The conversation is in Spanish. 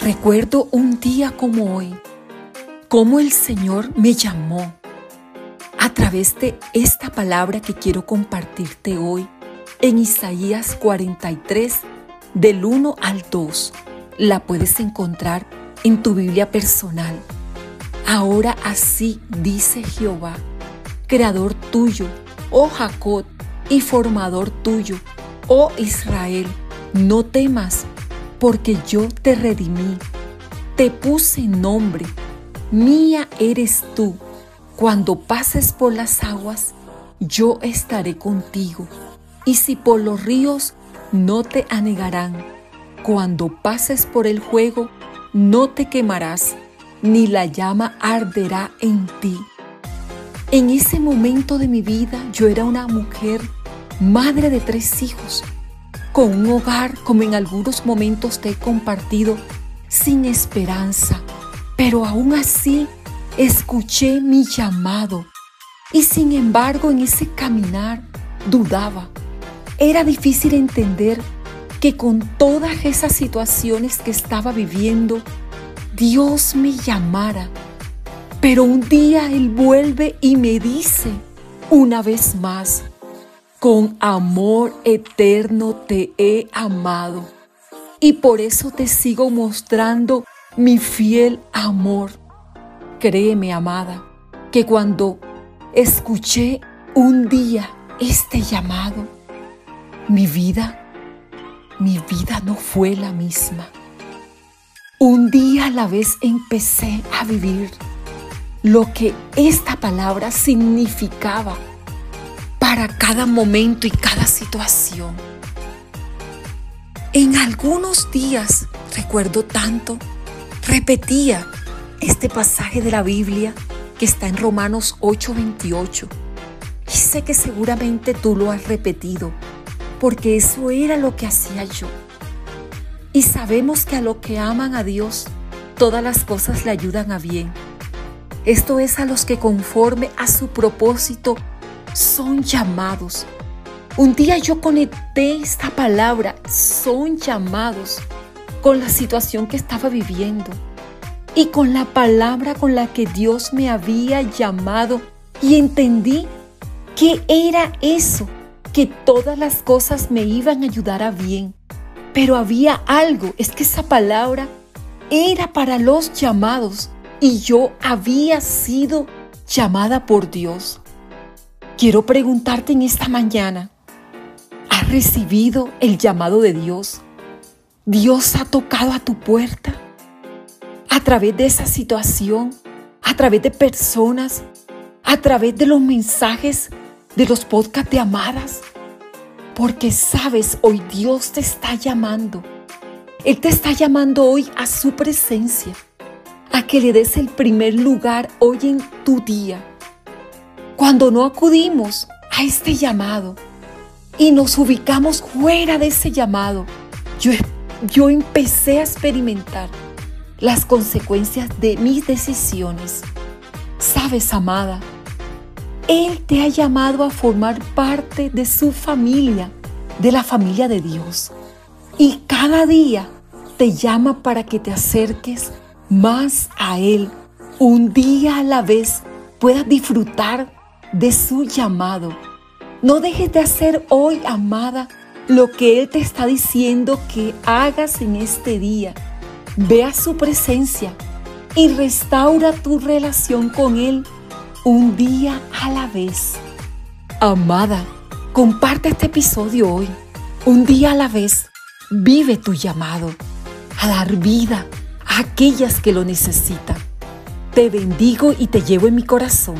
Recuerdo un día como hoy, cómo el Señor me llamó a través de esta palabra que quiero compartirte hoy en Isaías 43, del 1 al 2. La puedes encontrar en tu Biblia personal. Ahora así dice Jehová, creador tuyo, oh Jacob, y formador tuyo, oh Israel, no temas, porque yo te redimí, te puse nombre, mía eres tú. Cuando pases por las aguas, yo estaré contigo, y si por los ríos, no te anegarán. Cuando pases por el fuego, no te quemarás, ni la llama arderá en ti. En ese momento de mi vida yo era una mujer, madre de tres hijos, con un hogar, como en algunos momentos te he compartido, sin esperanza. Pero aún así escuché mi llamado y sin embargo en ese caminar dudaba. Era difícil entender que con todas esas situaciones que estaba viviendo, Dios me llamara. Pero un día Él vuelve y me dice una vez más, con amor eterno te he amado y por eso te sigo mostrando mi fiel amor. Créeme, amada, que cuando escuché un día este llamado, mi vida, mi vida no fue la misma. Un día a la vez empecé a vivir lo que esta palabra significaba cada momento y cada situación. En algunos días, recuerdo tanto, repetía este pasaje de la Biblia que está en Romanos 8:28. Y sé que seguramente tú lo has repetido, porque eso era lo que hacía yo. Y sabemos que a lo que aman a Dios, todas las cosas le ayudan a bien. Esto es a los que conforme a su propósito son llamados. Un día yo conecté esta palabra, son llamados, con la situación que estaba viviendo y con la palabra con la que Dios me había llamado y entendí que era eso, que todas las cosas me iban a ayudar a bien. Pero había algo, es que esa palabra era para los llamados y yo había sido llamada por Dios. Quiero preguntarte en esta mañana, ¿has recibido el llamado de Dios? ¿Dios ha tocado a tu puerta? A través de esa situación, a través de personas, a través de los mensajes de los podcasts de amadas. Porque sabes, hoy Dios te está llamando. Él te está llamando hoy a su presencia, a que le des el primer lugar hoy en tu día cuando no acudimos a este llamado y nos ubicamos fuera de ese llamado, yo, yo empecé a experimentar las consecuencias de mis decisiones. Sabes, amada, Él te ha llamado a formar parte de su familia, de la familia de Dios. Y cada día te llama para que te acerques más a Él. Un día a la vez puedas disfrutar de su llamado. No dejes de hacer hoy, amada, lo que Él te está diciendo que hagas en este día. Ve a su presencia y restaura tu relación con Él un día a la vez. Amada, comparte este episodio hoy. Un día a la vez, vive tu llamado a dar vida a aquellas que lo necesitan. Te bendigo y te llevo en mi corazón